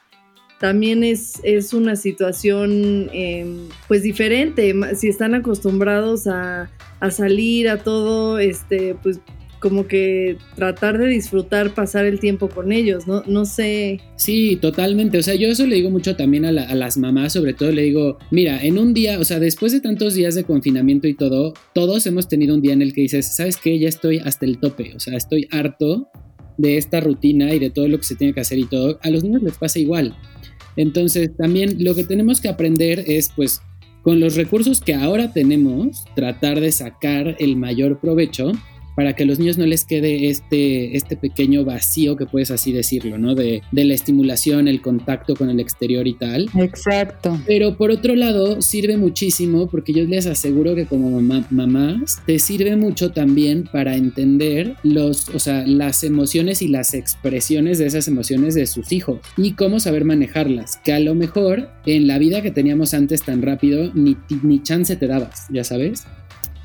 también es, es una situación em, pues diferente. Si están acostumbrados a, a salir a todo, este, pues como que tratar de disfrutar, pasar el tiempo con ellos, ¿no? No sé. Sí, totalmente. O sea, yo eso le digo mucho también a, las mamás, sobre todo le digo, mira, en un día, o sea, después de tantos días de confinamiento y todo, todos hemos tenido un día en el que dices, ¿sabes qué? Ya estoy hasta el tope, o sea, estoy harto de esta rutina y de todo lo que se tiene que hacer y todo. A los niños les pasa igual. Entonces, también lo que tenemos que aprender es, pues, con los recursos que ahora tenemos, tratar de sacar el mayor provecho para que a los niños no les quede este, este pequeño vacío, que puedes así decirlo, ¿no? De, de la estimulación, el contacto con el exterior y tal. Exacto. Pero por otro lado, sirve muchísimo, porque yo les aseguro que como mamá, mamás, te sirve mucho también para entender los, o sea, las emociones y las expresiones de esas emociones de sus hijos y cómo saber manejarlas, que a lo mejor en la vida que teníamos antes tan rápido, ni, ni chance te dabas, ya sabes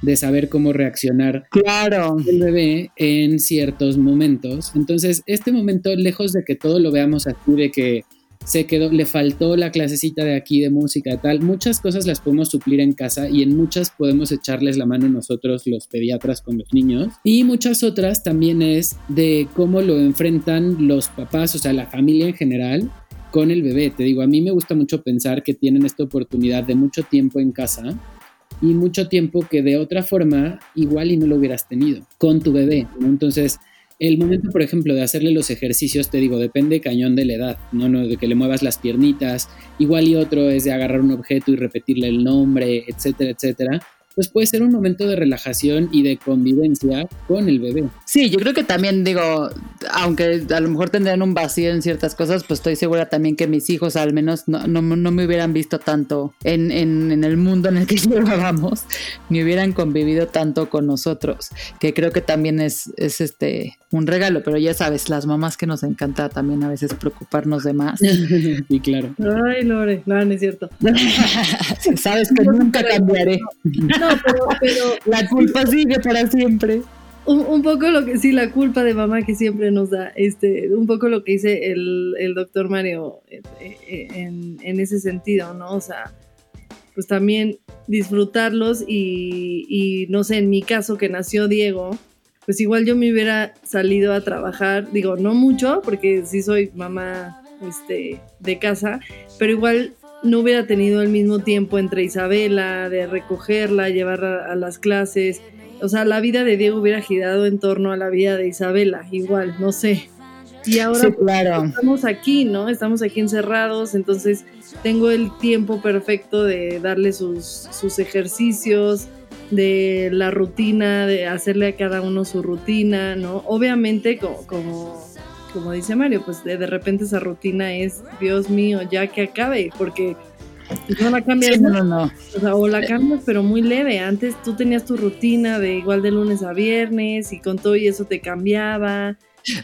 de saber cómo reaccionar claro. el bebé en ciertos momentos. Entonces, este momento, lejos de que todo lo veamos así, de que se quedó, le faltó la clasecita de aquí de música, tal, muchas cosas las podemos suplir en casa y en muchas podemos echarles la mano nosotros los pediatras con los niños y muchas otras también es de cómo lo enfrentan los papás, o sea, la familia en general con el bebé. Te digo, a mí me gusta mucho pensar que tienen esta oportunidad de mucho tiempo en casa y mucho tiempo que de otra forma igual y no lo hubieras tenido con tu bebé. Entonces, el momento, por ejemplo, de hacerle los ejercicios, te digo, depende cañón de la edad, ¿no? ¿no? De que le muevas las piernitas, igual y otro es de agarrar un objeto y repetirle el nombre, etcétera, etcétera. Pues puede ser un momento de relajación y de convivencia con el bebé. Sí, yo creo que también digo, aunque a lo mejor tendrían un vacío en ciertas cosas, pues estoy segura también que mis hijos al menos no, no, no me hubieran visto tanto en, en, en, el mundo en el que llevábamos, ni hubieran convivido tanto con nosotros, que creo que también es, es este un regalo, pero ya sabes, las mamás que nos encanta también a veces preocuparnos de más. sí, claro. Ay, Lore, no, no es cierto. sabes que nunca cambiaré. No, pero, pero la culpa sigue para siempre. Un, un, poco lo que sí, la culpa de mamá que siempre nos da, este, un poco lo que dice el, el doctor Mario en, en, ese sentido, ¿no? O sea, pues también disfrutarlos y, y, no sé, en mi caso que nació Diego, pues igual yo me hubiera salido a trabajar, digo, no mucho, porque sí soy mamá este, de casa, pero igual no hubiera tenido el mismo tiempo entre Isabela, de recogerla, llevarla a las clases. O sea, la vida de Diego hubiera girado en torno a la vida de Isabela, igual, no sé. Y ahora sí, claro. estamos aquí, ¿no? Estamos aquí encerrados, entonces tengo el tiempo perfecto de darle sus, sus ejercicios, de la rutina, de hacerle a cada uno su rutina, ¿no? Obviamente, como, como, como dice Mario, pues de, de, repente esa rutina es, Dios mío, ya que acabe, porque no la cambias. Sí, no, no, no. O, sea, o la cambias, pero muy leve. Antes tú tenías tu rutina de igual de lunes a viernes y con todo y eso te cambiaba.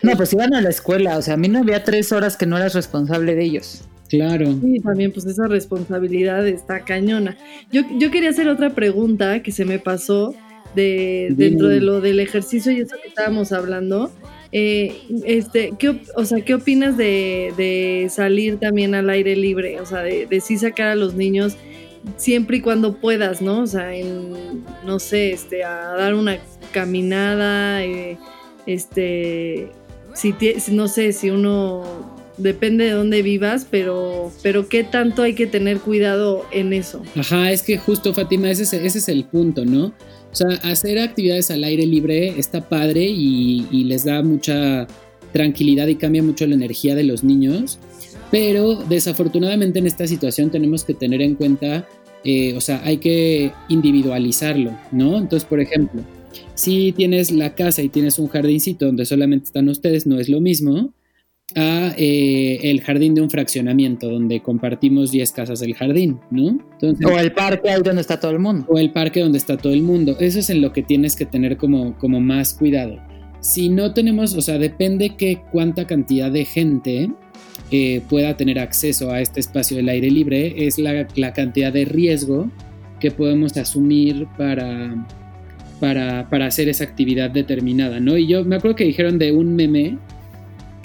No, pues iban a la escuela, o sea, a mí no había tres horas que no eras responsable de ellos. Claro. Sí, también pues esa responsabilidad está cañona. Yo, yo quería hacer otra pregunta que se me pasó de, dentro de lo del ejercicio y eso que estábamos hablando. Eh, este, ¿qué, o sea, ¿qué opinas de, de, salir también al aire libre? O sea, de, de sí sacar a los niños siempre y cuando puedas, ¿no? O sea, en, no sé, este, a dar una caminada, eh, este, si, no sé, si uno depende de dónde vivas, pero, pero qué tanto hay que tener cuidado en eso. Ajá, es que justo Fátima, ese es, ese es el punto, ¿no? O sea, hacer actividades al aire libre está padre y, les da mucha tranquilidad y cambia mucho la energía de los niños, pero desafortunadamente en esta situación tenemos que tener en cuenta, eh, o sea, hay que individualizarlo, ¿no? Entonces, por ejemplo, si tienes la casa y tienes un jardincito donde solamente están ustedes, no es lo mismo a eh, el jardín de un fraccionamiento donde compartimos 10 casas del jardín, ¿no? Entonces, o el parque ahí donde está todo el mundo. O el parque donde está todo el mundo. Eso es en lo que tienes que tener como, como más cuidado. Si no tenemos, o sea, depende que cuánta cantidad de gente eh, pueda tener acceso a este espacio del aire libre, es la, la cantidad de riesgo que podemos asumir para, para, para hacer esa actividad determinada, ¿no? Y yo me acuerdo que dijeron de un meme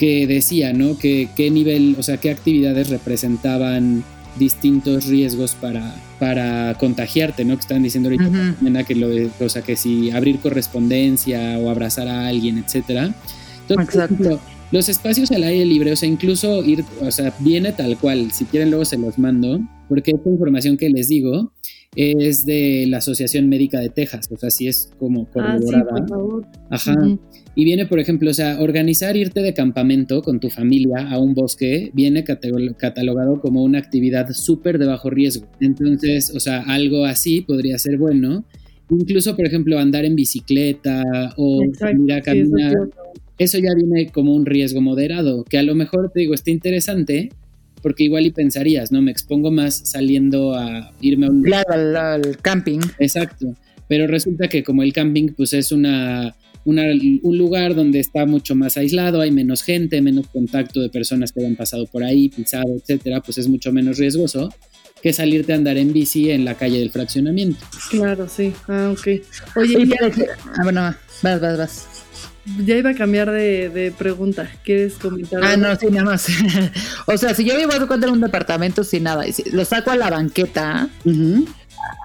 que decía, ¿no? Que qué nivel, o sea, qué actividades representaban distintos riesgos para, para contagiarte, ¿no? Que están diciendo ahorita uh -huh. que lo o sea, que si abrir correspondencia o abrazar a alguien, etcétera. Entonces, Exacto. Los espacios al aire libre, o sea, incluso ir, o sea, viene tal cual, si quieren luego se los mando, porque esta información que les digo es de la Asociación Médica de Texas, o sea, sí es como corroborada. Ah, sí, por favor. Ajá. Uh -huh. Y viene, por ejemplo, o sea, organizar irte de campamento con tu familia a un bosque viene catalogado como una actividad súper de bajo riesgo. Entonces, o sea, algo así podría ser bueno. Incluso, por ejemplo, andar en bicicleta o Exacto, ir a caminar. Sí, eso, eso ya viene como un riesgo moderado, que a lo mejor te digo, está interesante, porque igual y pensarías, ¿no? Me expongo más saliendo a irme a un... Claro, al, al camping. Exacto. Pero resulta que como el camping, pues es una una, un lugar donde está mucho más aislado, hay menos gente, menos contacto de personas que han pasado por ahí, pisado, etcétera, pues es mucho menos riesgoso que salirte a andar en bici en la calle del fraccionamiento. Claro, sí. Ah, ok. Oye, Sí, pero que- ah, bueno, vas, vas, vas. Ya iba a cambiar de, de pregunta. ¿Quieres comentar? Ah, algo? no, sí, nada más. o sea, si yo vivo a cuenta en un departamento sin nada, y si lo saco a la banqueta Ujú.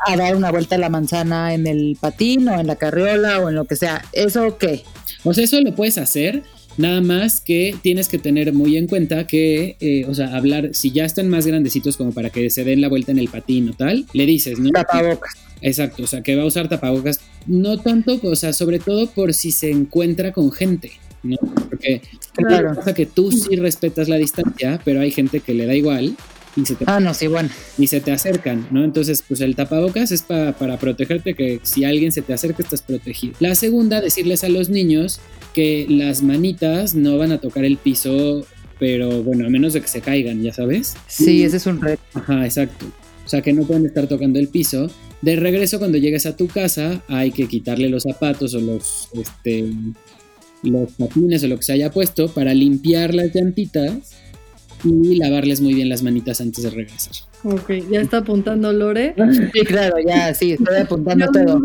a dar una vuelta a la manzana en el patín o en la carriola o en lo que sea, ¿eso qué? O sea, eso lo puedes hacer, nada más que tienes que tener muy en cuenta que, eh, o sea, hablar, si ya están más grandecitos como para que se den la vuelta en el patín o tal, le dices, ¿no? Tapabocas. Exacto, o sea, que va a usar tapabocas, no tanto, o sea, sobre todo por si se encuentra con gente, ¿no? Porque Claro. pasa que tú sí respetas la distancia, pero hay gente que le da igual y se te, Ah, no, sí, bueno. y se te acercan, ¿no? Entonces, pues el tapabocas es pa- para protegerte, que si alguien se te acerca estás protegido. La segunda, decirles a los niños que las manitas no van a tocar el piso, pero bueno, a menos de que se caigan, ya sabes. Sí, ese es un reto. Ajá, exacto. O sea, que no pueden estar tocando el piso. De regreso, cuando llegues a tu casa, hay que quitarle los zapatos o los, este, los patines o lo que se haya puesto para limpiar las llantitas y lavarles muy bien las manitas antes de regresar. Ok, ya está apuntando Lore. Sí, claro, ya, sí, estoy apuntando todo.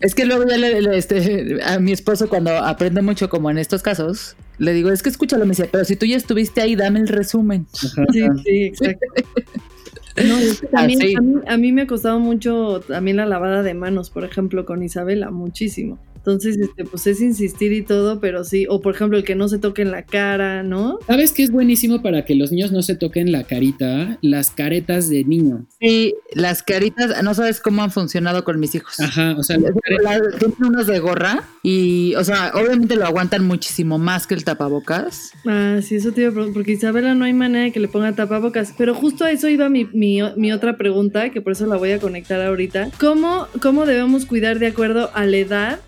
Es que luego ya le, le- este, a mi esposo cuando aprende mucho como en estos casos, le digo, es que escúchalo, me dice, pero si tú ya estuviste ahí, dame el resumen. Ajá. Sí, sí, exacto. No, es que también a, mí, a mí me ha costado mucho también la lavada de manos, por ejemplo, con Isabela, muchísimo. Entonces, este, pues es insistir y todo, pero sí, o por ejemplo, el que no se toque en la cara, ¿no? ¿Sabes qué es buenísimo para que los niños no se toquen la carita? Las caretas de niño. Sí, las caritas, no sabes cómo han funcionado con mis hijos. Ajá, o sea, las Tienen unos de gorra y, o sea, obviamente lo aguantan muchísimo más que el tapabocas. Ah, sí, eso te iba a preguntar, porque Isabela no hay manera de que le ponga tapabocas, pero justo a eso iba mi, mi, mi otra pregunta, que por eso la voy a conectar ahorita. ¿Cómo, cómo debemos cuidar de acuerdo a la edad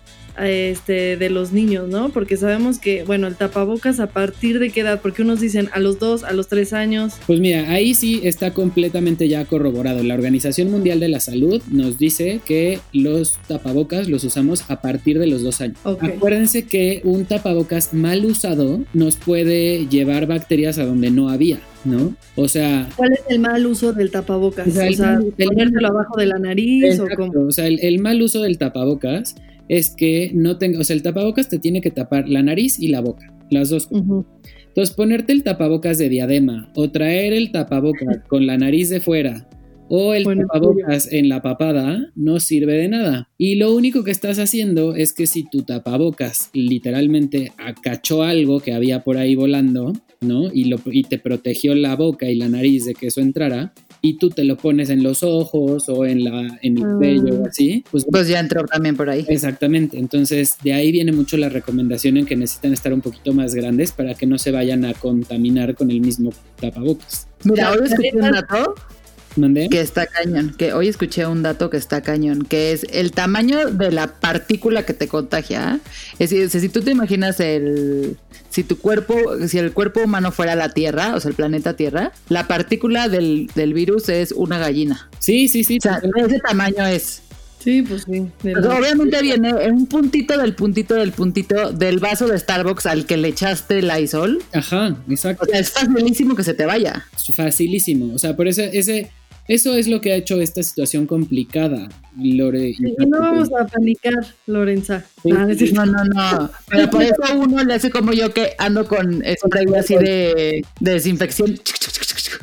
este, de los niños, ¿no? Porque sabemos que, bueno, el tapabocas a partir de qué edad, porque unos dicen a los dos, a los tres años. Pues mira, ahí sí está completamente ya corroborado. La Organización Mundial de la Salud nos dice que los tapabocas los usamos a partir de los dos años. Acuérdense que un tapabocas mal usado nos puede llevar bacterias a donde no había, ¿no? O sea, ¿Cuál es el mal uso del tapabocas? O sea, O el sea, mal- el- ponértelo abajo de la nariz o como... O sea, el mal uso del tapabocas es que no tenga, o sea, el tapabocas te tiene que tapar la nariz y la boca, las dos. cosas. Ujú. Entonces, ponerte el tapabocas de diadema o traer el tapabocas con la nariz de fuera o el Bueno, tapabocas en la papada no sirve de nada. Y lo único que estás haciendo es que si tu tapabocas literalmente acachó algo que había por ahí volando, ¿no? Y, lo, y te protegió la boca y la nariz de que eso entrara, y tú te lo pones en los ojos o en, la, en el Ah. cuello o así, pues Pues ya entró también por ahí. Exactamente, entonces de ahí viene mucho la recomendación en que necesitan estar un poquito más grandes para que no se vayan a contaminar con el mismo tapabocas. Mira, Las escuché un dato ¿Mandé? que está cañón, que hoy escuché un dato que está cañón, que es el tamaño de la partícula que te contagia. Es decir, si tú te imaginas el, si tu cuerpo, si el cuerpo humano fuera la Tierra, o sea, el planeta Tierra, la partícula del, del virus es una gallina. Sí, sí, sí. O sea, de ese tamaño es. Sí, pues sí. la- obviamente viene en un puntito del puntito del puntito del vaso de Starbucks al que le echaste la isol. Ajá, exacto. O sea, es facilísimo que se te vaya. Es facilísimo. O sea, por eso ese, eso es lo que ha hecho esta situación complicada, Lore. Sí, y no vamos a panicar, Lorenza. Sí, Ah. No, no, no. Pero por eso uno le hace como yo que ando con spray así de, de desinfección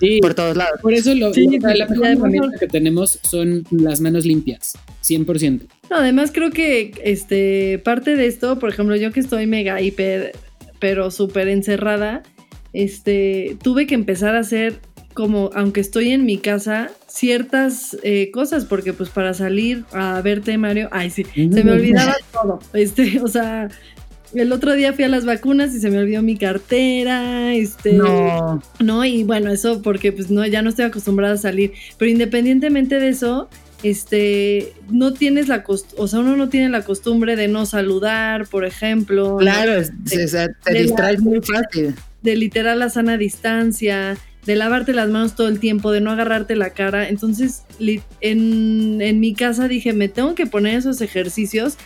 Sí. por todos lados. Por eso lo, Sí, o sea, la mejor herramienta que tenemos son las manos limpias, 100%. No, además creo que este parte de esto, por ejemplo, yo que estoy mega hiper, pero súper encerrada, este, tuve que empezar a hacer como, aunque estoy en mi casa, ciertas eh, cosas, porque pues para salir a verte, Mario, ay sí, se me olvidaba todo, este, o sea, el otro día fui a las vacunas y se me olvidó mi cartera, este, No. ¿no? Y bueno, eso porque pues no, ya no estoy acostumbrada a salir. Pero independientemente de eso, este, no tienes la costumbre, o sea, uno no tiene la costumbre de no saludar, por ejemplo. Claro, o sea, te de distraes muy fácil. De literal la sana distancia, de lavarte las manos todo el tiempo, de no agarrarte la cara. Entonces, en, en mi casa dije, me tengo que poner esos ejercicios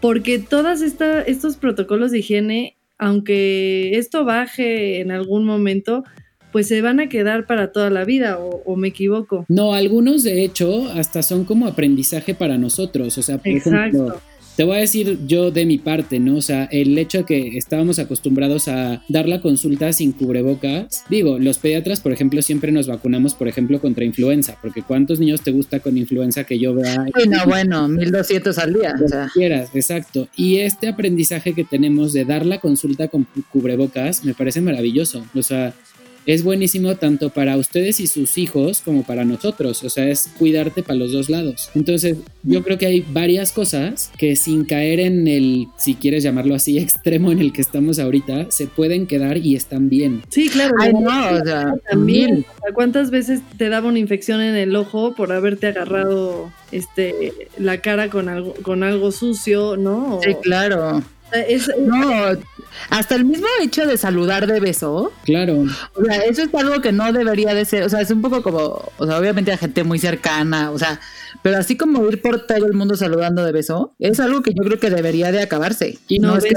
porque todos estos protocolos de higiene, aunque esto baje en algún momento, pues se van a quedar para toda la vida, o, o me equivoco. No, algunos de hecho hasta son como aprendizaje para nosotros. O sea, por ejemplo, Exacto. Te voy a decir yo de mi parte, ¿no? O sea, el hecho de que estábamos acostumbrados a dar la consulta sin cubrebocas. Digo, los pediatras, por ejemplo, siempre nos vacunamos, por ejemplo, contra influenza, porque ¿cuántos niños te gusta con influenza que yo vea? Sí, no, bueno, 1200 al día. O sea, quieras, exacto. Y este aprendizaje que tenemos de dar la consulta con cubrebocas me parece maravilloso. O sea, es buenísimo tanto para ustedes y sus hijos como para nosotros. O sea, es cuidarte para los dos lados. Entonces, yo creo que hay varias cosas que sin caer en el, si quieres llamarlo así, extremo en el que estamos ahorita, se pueden quedar y están bien. Sí, claro. Ay, no, o sea, también. ¿Cuántas veces te daba una infección en el ojo por haberte agarrado este la cara con algo con algo sucio, ¿no? Sí, claro. es- No, hasta el mismo hecho de saludar de beso, Claro. o sea, eso es algo que no debería de ser, o sea, es un poco como, o sea, obviamente a gente muy cercana, o sea, pero así como ir por todo el mundo saludando de beso, es algo que yo creo que debería de acabarse. Y no, no, es que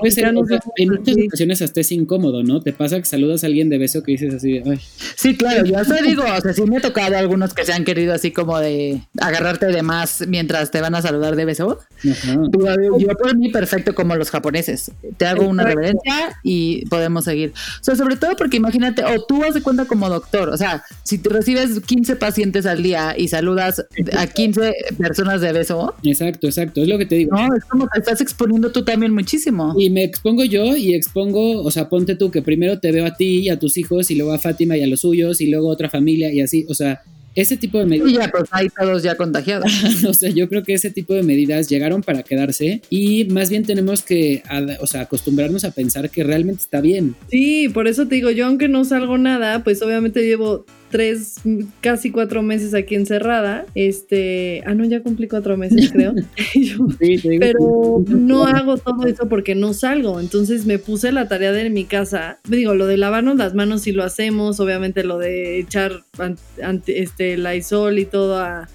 puede ser, en muchas ocasiones hasta es incómodo, ¿no? Te pasa que saludas a alguien de beso que dices así, de, ay, Sí, claro, yo hasta digo, o sea, sí me ha tocado algunos que se han querido así como de agarrarte de más mientras te van a saludar de beso. ajá. Yo, yo por mí perfecto como los japoneses. Te hago una reverencia y podemos seguir. O sea, sobre todo porque imagínate, o tú haz de cuenta como doctor, o sea, si te recibes 15 pacientes al día y saludas a 15 personas de beso, Exacto, exacto. Es lo que te digo. no, es como te estás exponiendo tú también muchísimo. Y me expongo yo y expongo, o sea, ponte tú que primero te veo a ti y a tus hijos y luego a Fátima y a los suyos y luego a otra familia y así, o sea, ese tipo de Y medidas, ya, pues ahí todos ya contagiados. o sea, yo creo que ese tipo de medidas llegaron para quedarse y más bien tenemos que, o sea, acostumbrarnos a pensar que realmente está bien. Sí, por eso te digo, yo aunque no salgo nada, pues obviamente llevo tres, casi cuatro meses aquí encerrada. Este, ah, no, ya cumplí cuatro meses, creo. Yo- Sí, digo pero no hago todo eso porque no salgo. Entonces me puse la tarea de en mi casa. Digo, lo de lavarnos las manos sí lo hacemos. Obviamente lo de echar an- ante- este, Lysol y todo a,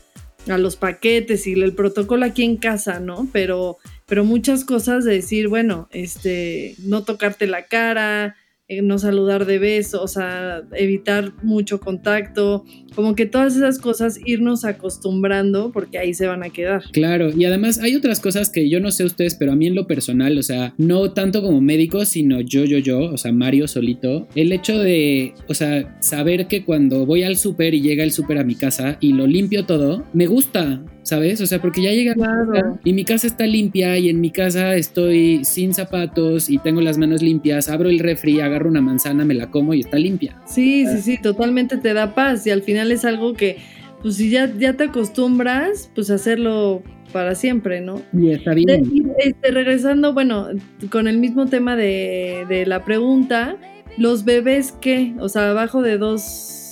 a los paquetes y el protocolo aquí en casa, ¿no? Pero, pero muchas cosas de decir, bueno, este, no tocarte la cara, no saludar de beso, o sea, evitar mucho contacto, como que todas esas cosas irnos acostumbrando porque ahí se van a quedar. Claro, y además hay otras cosas que yo no sé ustedes, pero a mí en lo personal, o sea, no tanto como médico, sino yo, yo, yo, o sea, Mario solito, el hecho de, o sea, saber que cuando voy al súper y llega el súper a mi casa y lo limpio todo, me gusta, ¿sabes? O sea, porque ya llega Claro. y mi casa está limpia y en mi casa estoy sin zapatos y tengo las manos limpias, abro el refri, agarro una manzana, me la como y está limpia. Sí, sí, sí, totalmente te da paz y al final es algo que, pues si ya, ya te acostumbras, pues hacerlo para siempre, ¿no? Y está De- bien. y, este, regresando, bueno, con el mismo tema de, de la pregunta, ¿los bebés qué? O sea, abajo de dos,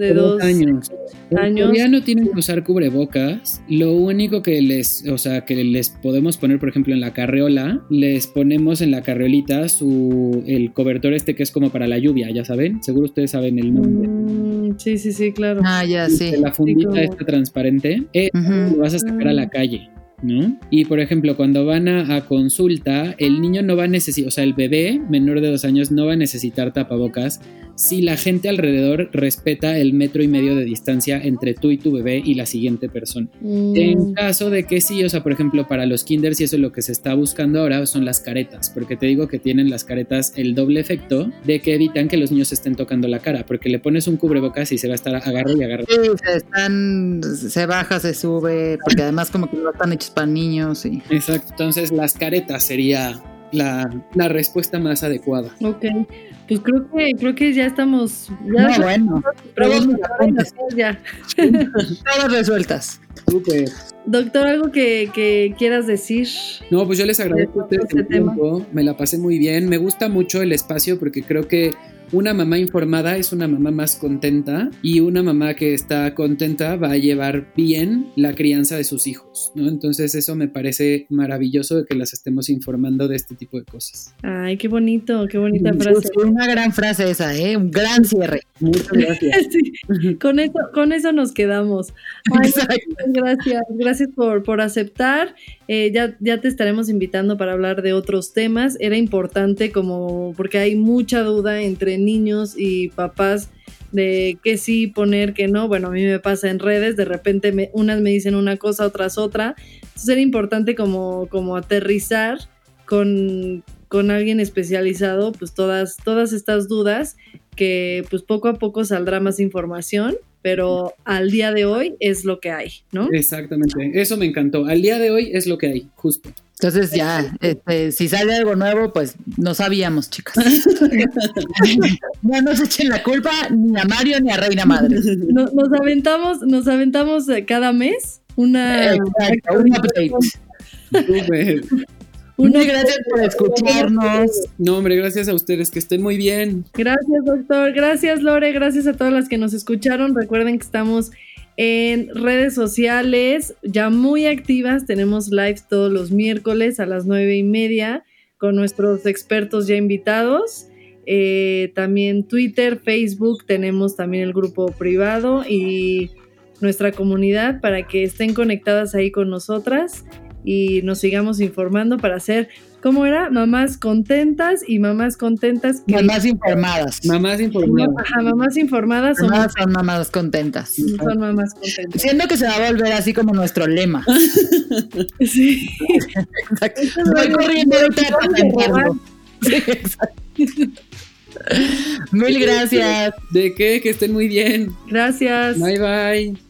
de Dos dos años. Años. teoría no tienen que usar cubrebocas. Lo único que les, o sea, que les podemos poner, por ejemplo, en la carreola, les ponemos en la carreolita su el cobertor este que es como para la lluvia, ya saben. Seguro ustedes saben el nombre. Mm, sí, sí, sí, claro. Ah, ya, sí. La fundita como- esta transparente, eh, lo vas a sacar a la calle. ¿No? Y por ejemplo, cuando van a, a consulta, el niño no va a necesitar, o sea, el bebé menor de dos años no va a necesitar tapabocas si la gente alrededor respeta el metro y medio de distancia entre tú y tu bebé y la siguiente persona. Mm, En caso de que sí, o sea, por ejemplo, para los kinders y eso lo que se está buscando ahora son las caretas, porque te digo que tienen las caretas el doble efecto de que evitan que los niños estén tocando la cara, porque le pones un cubrebocas y se va a estar agarro y agarro. Sí, se están, se baja, se sube, porque además como que no están hechos para niños y Exacto, entonces las caretas sería la, la respuesta más adecuada. Ok, pues creo que, creo que ya estamos, ya no, bueno, ya. todas resueltas. Súper. Doctor, algo que, que quieras decir. No, pues yo les agradezco a ustedes Este el tiempo, me la pasé muy bien, me gusta mucho el espacio porque creo que una mamá informada es una mamá más contenta y una mamá que está contenta va a llevar bien la crianza de sus hijos, ¿no? Entonces eso me parece maravilloso de que las estemos informando de este tipo de cosas. Ay, qué bonito, qué bonita frase. Una gran frase esa, ¿eh? Un gran cierre. Muchas gracias. Sí, con eso, con eso nos quedamos. Ay, gracias, gracias por, por aceptar. Eh, ya, ya te estaremos invitando para hablar de otros temas. Era importante como porque hay mucha duda entre niños y papás de qué sí poner, qué no. Bueno, a mí me pasa en redes, de repente me- unas me dicen una cosa, otras otra. Entonces era importante como, como aterrizar con, con alguien especializado, pues todas, todas estas dudas que pues poco a poco saldrá más información pero al día de hoy es lo que hay, ¿no? Exactamente, eso me encantó. Al día de hoy es lo que hay, justo. Entonces ya, este, si sale algo nuevo, pues no sabíamos, chicas. no nos echen la culpa ni a Mario ni a Reina Madre. Nos, nos aventamos, nos aventamos eh, cada mes una, Exacto, un update. Muchas gracias por escucharnos. No, hombre, gracias a ustedes, que estén muy bien. Gracias, doctor. Gracias, Lore. Gracias a todas las que nos escucharon. Recuerden que estamos en redes sociales ya muy activas. Tenemos lives todos los miércoles a las nueve y media con nuestros expertos ya invitados. Eh, también Twitter, Facebook, tenemos también el grupo privado y nuestra comunidad para que estén conectadas ahí con nosotras y nos sigamos informando para hacer, ¿cómo era? Mamás contentas y mamás contentas. que- Mamás informadas. Mamás informadas. Ajá, mamás informadas son, Mamás son mamás contentas. son mamás contentas. Siento que se va a volver así como nuestro lema. Sí. Exacto. Voy corriendo ahorita. Sí, exacto. Mil gracias. ¿De qué? Que estén muy bien. Gracias. Bye bye.